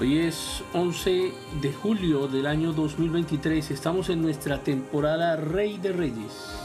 Hoy es 11 de julio del año 2023. Estamos en nuestra temporada Rey de Reyes.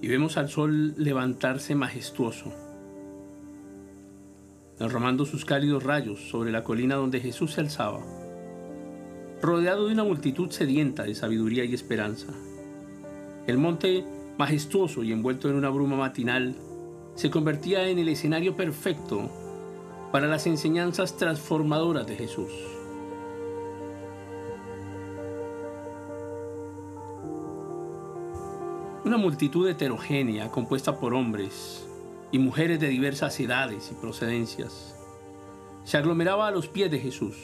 Y vemos al sol levantarse majestuoso, derramando sus cálidos rayos sobre la colina donde Jesús se alzaba, rodeado de una multitud sedienta de sabiduría y esperanza. El monte majestuoso y envuelto en una bruma matinal, se convertía en el escenario perfecto para las enseñanzas transformadoras de Jesús. Una multitud heterogénea compuesta por hombres y mujeres de diversas edades y procedencias se aglomeraba a los pies de Jesús.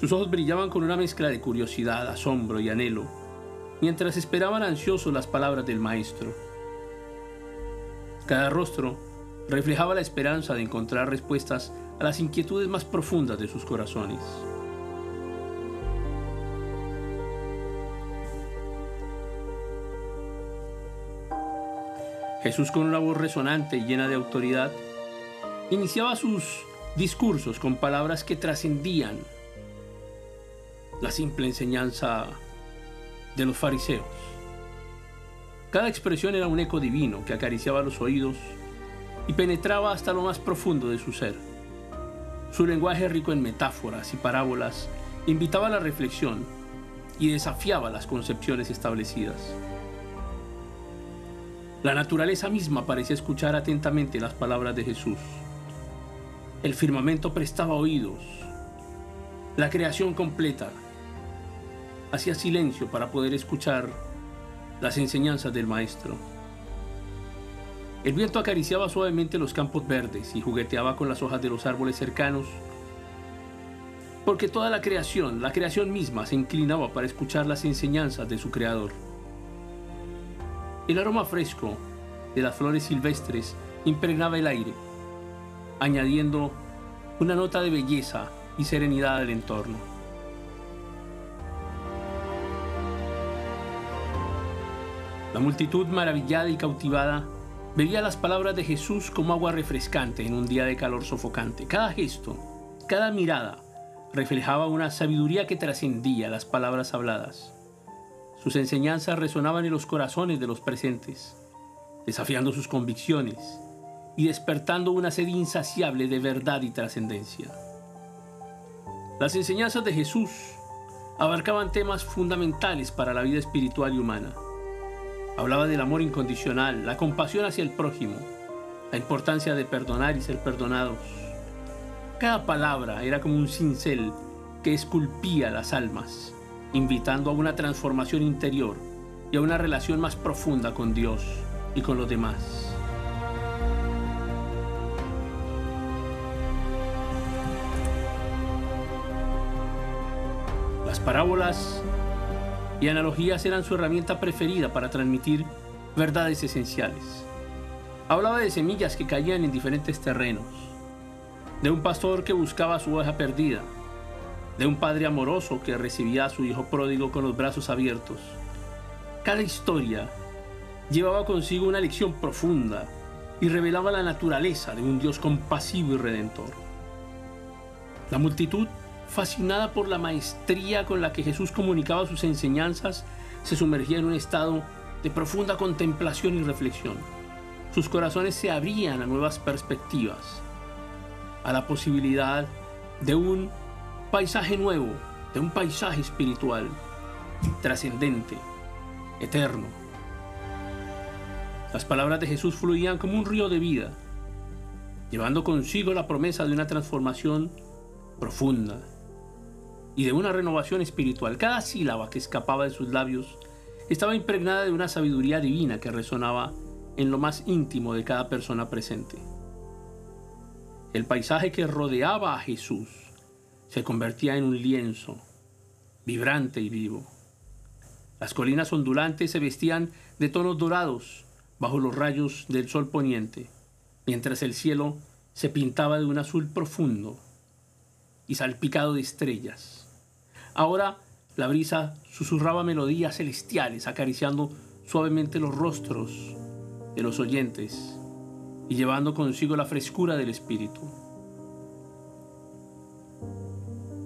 Sus ojos brillaban con una mezcla de curiosidad, asombro y anhelo mientras esperaban ansiosos las palabras del Maestro. Cada rostro reflejaba la esperanza de encontrar respuestas a las inquietudes más profundas de sus corazones. Jesús con una voz resonante y llena de autoridad iniciaba sus discursos con palabras que trascendían la simple enseñanza de los fariseos. Cada expresión era un eco divino que acariciaba los oídos y penetraba hasta lo más profundo de su ser. Su lenguaje rico en metáforas y parábolas invitaba a la reflexión y desafiaba las concepciones establecidas. La naturaleza misma parecía escuchar atentamente las palabras de Jesús. El firmamento prestaba oídos. La creación completa hacía silencio para poder escuchar las enseñanzas del maestro. El viento acariciaba suavemente los campos verdes y jugueteaba con las hojas de los árboles cercanos, porque toda la creación, la creación misma, se inclinaba para escuchar las enseñanzas de su creador. El aroma fresco de las flores silvestres impregnaba el aire, añadiendo una nota de belleza y serenidad al entorno. La multitud maravillada y cautivada bebía las palabras de Jesús como agua refrescante en un día de calor sofocante. Cada gesto, cada mirada reflejaba una sabiduría que trascendía las palabras habladas. Sus enseñanzas resonaban en los corazones de los presentes, desafiando sus convicciones y despertando una sed insaciable de verdad y trascendencia. Las enseñanzas de Jesús abarcaban temas fundamentales para la vida espiritual y humana Hablaba del amor incondicional, la compasión hacia el prójimo, la importancia de perdonar y ser perdonados. Cada palabra era como un cincel que esculpía las almas, invitando a una transformación interior y a una relación más profunda con Dios y con los demás. Las parábolas y analogías eran su herramienta preferida para transmitir verdades esenciales. Hablaba de semillas que caían en diferentes terrenos, de un pastor que buscaba su oveja perdida, de un padre amoroso que recibía a su hijo pródigo con los brazos abiertos. Cada historia llevaba consigo una lección profunda y revelaba la naturaleza de un Dios compasivo y redentor. La multitud fascinada por la maestría con la que Jesús comunicaba sus enseñanzas, se sumergía en un estado de profunda contemplación y reflexión. Sus corazones se abrían a nuevas perspectivas, a la posibilidad de un paisaje nuevo, de un paisaje espiritual, trascendente, eterno. Las palabras de Jesús fluían como un río de vida, llevando consigo la promesa de una transformación profunda, y de una renovación espiritual. Cada sílaba que escapaba de sus labios estaba impregnada de una sabiduría divina que resonaba en lo más íntimo de cada persona presente. El paisaje que rodeaba a Jesús se convertía en un lienzo, vibrante y vivo. Las colinas ondulantes se vestían de tonos dorados bajo los rayos del sol poniente, mientras el cielo se pintaba de un azul profundo y salpicado de estrellas. Ahora la brisa susurraba melodías celestiales acariciando suavemente los rostros de los oyentes y llevando consigo la frescura del Espíritu.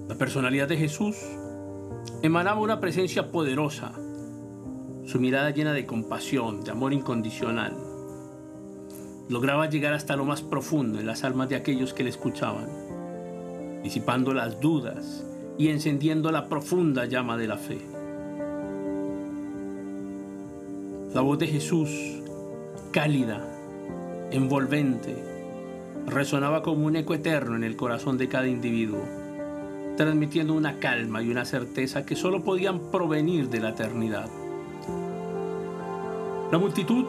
La personalidad de Jesús emanaba una presencia poderosa, su mirada llena de compasión, de amor incondicional. Lograba llegar hasta lo más profundo en las almas de aquellos que le escuchaban, disipando las dudas y encendiendo la profunda llama de la fe. La voz de Jesús, cálida, envolvente, resonaba como un eco eterno en el corazón de cada individuo, transmitiendo una calma y una certeza que solo podían provenir de la eternidad. La multitud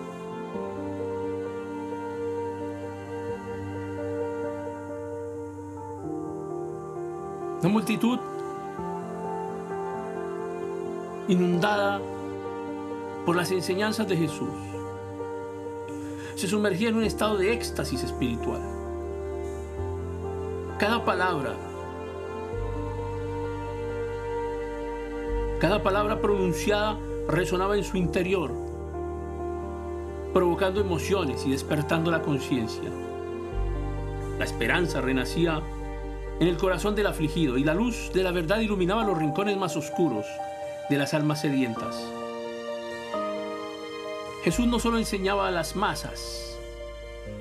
La multitud inundada por las enseñanzas de Jesús se sumergía en un estado de éxtasis espiritual. Cada palabra, cada palabra pronunciada resonaba en su interior, provocando emociones y despertando la conciencia. La esperanza renacía en el corazón del afligido y la luz de la verdad iluminaba los rincones más oscuros de las almas sedientas. Jesús no solo enseñaba a las masas,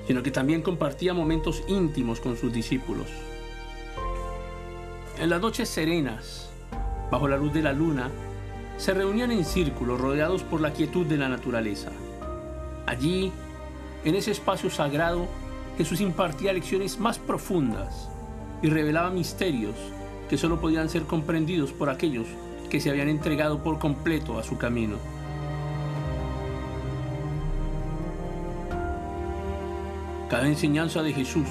sino que también compartía momentos íntimos con sus discípulos. En las noches serenas, bajo la luz de la luna, se reunían en círculo rodeados por la quietud de la naturaleza. Allí, en ese espacio sagrado, Jesús impartía lecciones más profundas y revelaba misterios que solo podían ser comprendidos por aquellos que se habían entregado por completo a su camino. cada enseñanza de Jesús.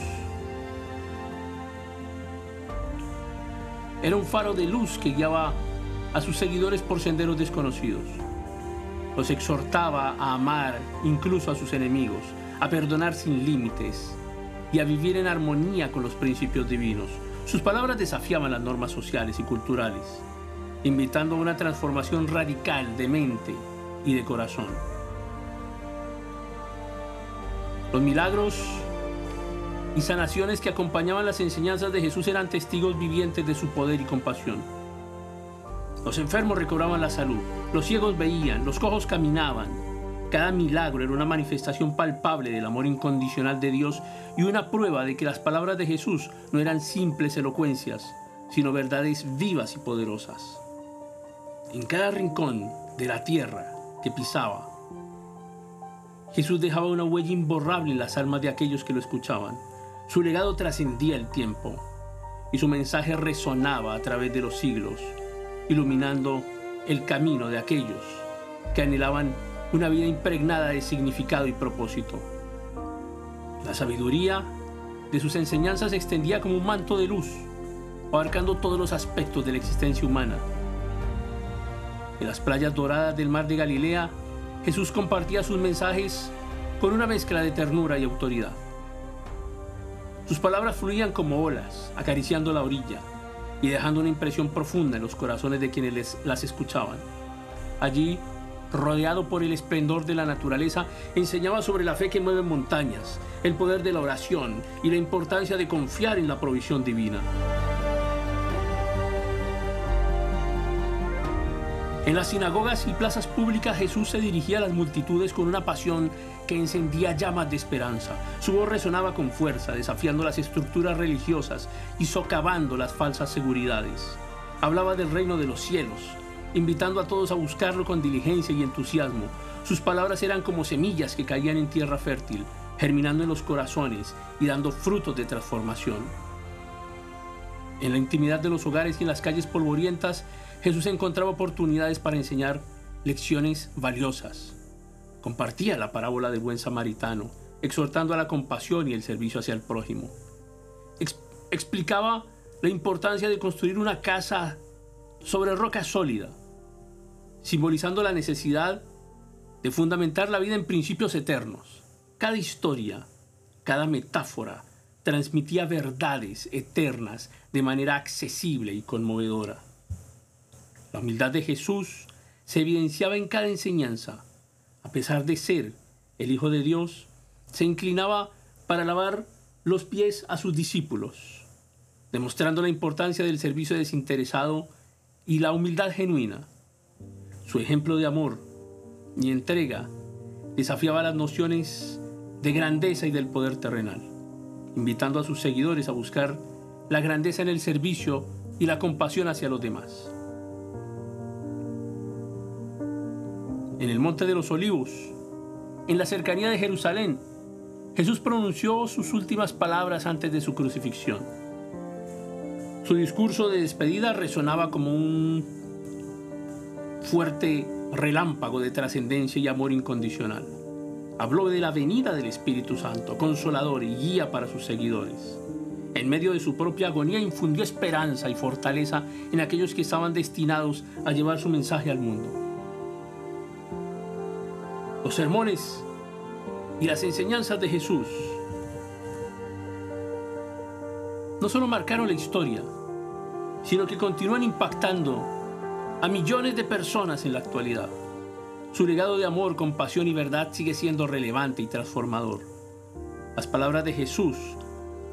Era un faro de luz que guiaba a sus seguidores por senderos desconocidos. Los exhortaba a amar incluso a sus enemigos, a perdonar sin límites y a vivir en armonía con los principios divinos. Sus palabras desafiaban las normas sociales y culturales, invitando a una transformación radical de mente y de corazón. Los milagros y sanaciones que acompañaban las enseñanzas de Jesús eran testigos vivientes de su poder y compasión. Los enfermos recobraban la salud, los ciegos veían, los cojos caminaban. Cada milagro era una manifestación palpable del amor incondicional de Dios y una prueba de que las palabras de Jesús no eran simples elocuencias, sino verdades vivas y poderosas. En cada rincón de la tierra que pisaba, Jesús dejaba una huella imborrable en las almas de aquellos que lo escuchaban. Su legado trascendía el tiempo y su mensaje resonaba a través de los siglos, iluminando el camino de aquellos que anhelaban una vida impregnada de significado y propósito. La sabiduría de sus enseñanzas se extendía como un manto de luz, abarcando todos los aspectos de la existencia humana. En las playas doradas del mar de Galilea, Jesús compartía sus mensajes con una mezcla de ternura y autoridad. Sus palabras fluían como olas, acariciando la orilla y dejando una impresión profunda en los corazones de quienes las escuchaban. Allí, rodeado por el esplendor de la naturaleza, enseñaba sobre la fe que mueve montañas, el poder de la oración y la importancia de confiar en la provisión divina. En las sinagogas y plazas públicas Jesús se dirigía a las multitudes con una pasión que encendía llamas de esperanza. Su voz resonaba con fuerza, desafiando las estructuras religiosas y socavando las falsas seguridades. Hablaba del reino de los cielos, invitando a todos a buscarlo con diligencia y entusiasmo. Sus palabras eran como semillas que caían en tierra fértil, germinando en los corazones y dando frutos de transformación. En la intimidad de los hogares y en las calles polvorientas, Jesús encontraba oportunidades para enseñar lecciones valiosas. Compartía la parábola del buen samaritano, exhortando a la compasión y el servicio hacia el prójimo. explicaba la importancia de construir una casa sobre roca sólida, simbolizando la necesidad de fundamentar la vida en principios eternos. Cada historia, cada metáfora transmitía verdades eternas de manera accesible y conmovedora. La humildad de Jesús se evidenciaba en cada enseñanza, a pesar de ser el Hijo de Dios, se inclinaba para lavar los pies a sus discípulos, demostrando la importancia del servicio desinteresado y la humildad genuina. Su ejemplo de amor y entrega desafiaba las nociones de grandeza y del poder terrenal, invitando a sus seguidores a buscar la grandeza en el servicio y la compasión hacia los demás. En el Monte de los Olivos, en la cercanía de Jerusalén, Jesús pronunció sus últimas palabras antes de su crucifixión. Su discurso de despedida resonaba como un fuerte relámpago de trascendencia y amor incondicional. Habló de la venida del Espíritu Santo, consolador y guía para sus seguidores. En medio de su propia agonía infundió esperanza y fortaleza en aquellos que estaban destinados a llevar su mensaje al mundo. Los sermones y las enseñanzas de Jesús no solo marcaron la historia, sino que continúan impactando a millones de personas en la actualidad. Su legado de amor, compasión y verdad sigue siendo relevante y transformador. Las palabras de Jesús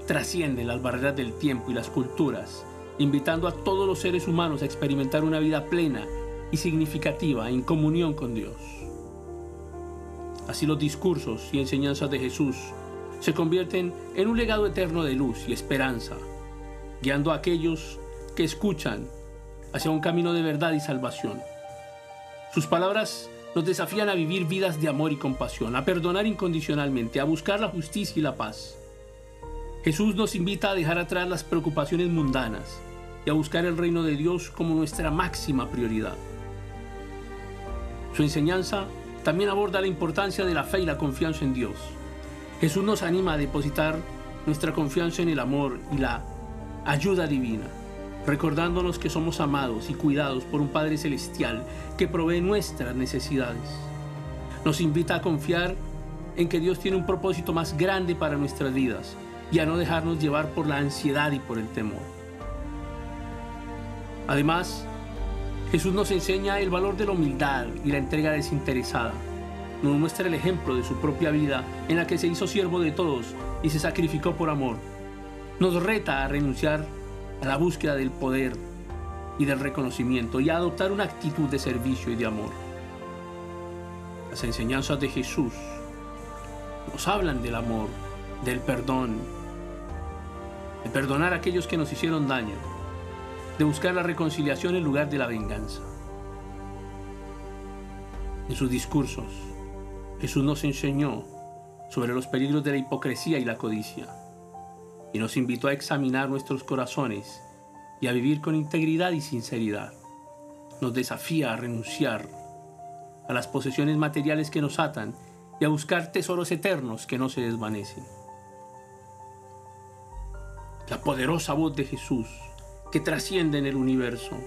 trascienden las barreras del tiempo y las culturas, invitando a todos los seres humanos a experimentar una vida plena y significativa en comunión con Dios. Así los discursos y enseñanzas de Jesús se convierten en un legado eterno de luz y esperanza, guiando a aquellos que escuchan hacia un camino de verdad y salvación. Sus palabras nos desafían a vivir vidas de amor y compasión, a perdonar incondicionalmente, a buscar la justicia y la paz. Jesús nos invita a dejar atrás las preocupaciones mundanas y a buscar el reino de Dios como nuestra máxima prioridad. Su enseñanza también aborda la importancia de la fe y la confianza en Dios. Jesús nos anima a depositar nuestra confianza en el amor y la ayuda divina recordándonos que somos amados y cuidados por un Padre Celestial que provee nuestras necesidades. Nos invita a confiar en que Dios tiene un propósito más grande para nuestras vidas y a no dejarnos llevar por la ansiedad y por el temor. Además, Jesús nos enseña el valor de la humildad y la entrega desinteresada. Nos muestra el ejemplo de su propia vida en la que se hizo siervo de todos y se sacrificó por amor. Nos reta a renunciar a la búsqueda del poder y del reconocimiento y a adoptar una actitud de servicio y de amor. Las enseñanzas de Jesús nos hablan del amor, del perdón, de perdonar a aquellos que nos hicieron daño, de buscar la reconciliación en lugar de la venganza. En sus discursos, Jesús nos enseñó sobre los peligros de la hipocresía y la codicia y nos invitó a examinar nuestros corazones y a vivir con integridad y sinceridad. Nos desafía a renunciar a las posesiones materiales que nos atan y a buscar tesoros eternos que no se desvanecen. La poderosa voz de Jesús que trasciende en el universo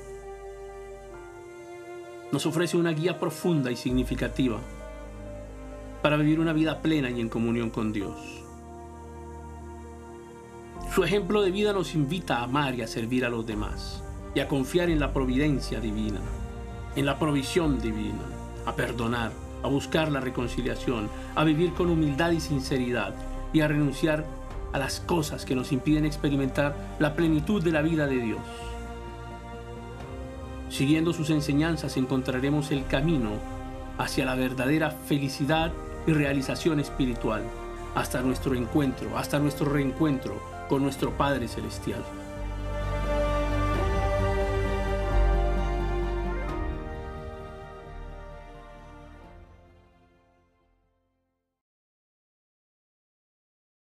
nos ofrece una guía profunda y significativa para vivir una vida plena y en comunión con Dios. Su ejemplo de vida nos invita a amar y a servir a los demás y a confiar en la providencia divina, en la provisión divina, a perdonar, a buscar la reconciliación, a vivir con humildad y sinceridad y a renunciar a las cosas que nos impiden experimentar la plenitud de la vida de Dios. Siguiendo sus enseñanzas encontraremos el camino hacia la verdadera felicidad y realización espiritual, hasta nuestro encuentro, hasta nuestro reencuentro con nuestro Padre Celestial.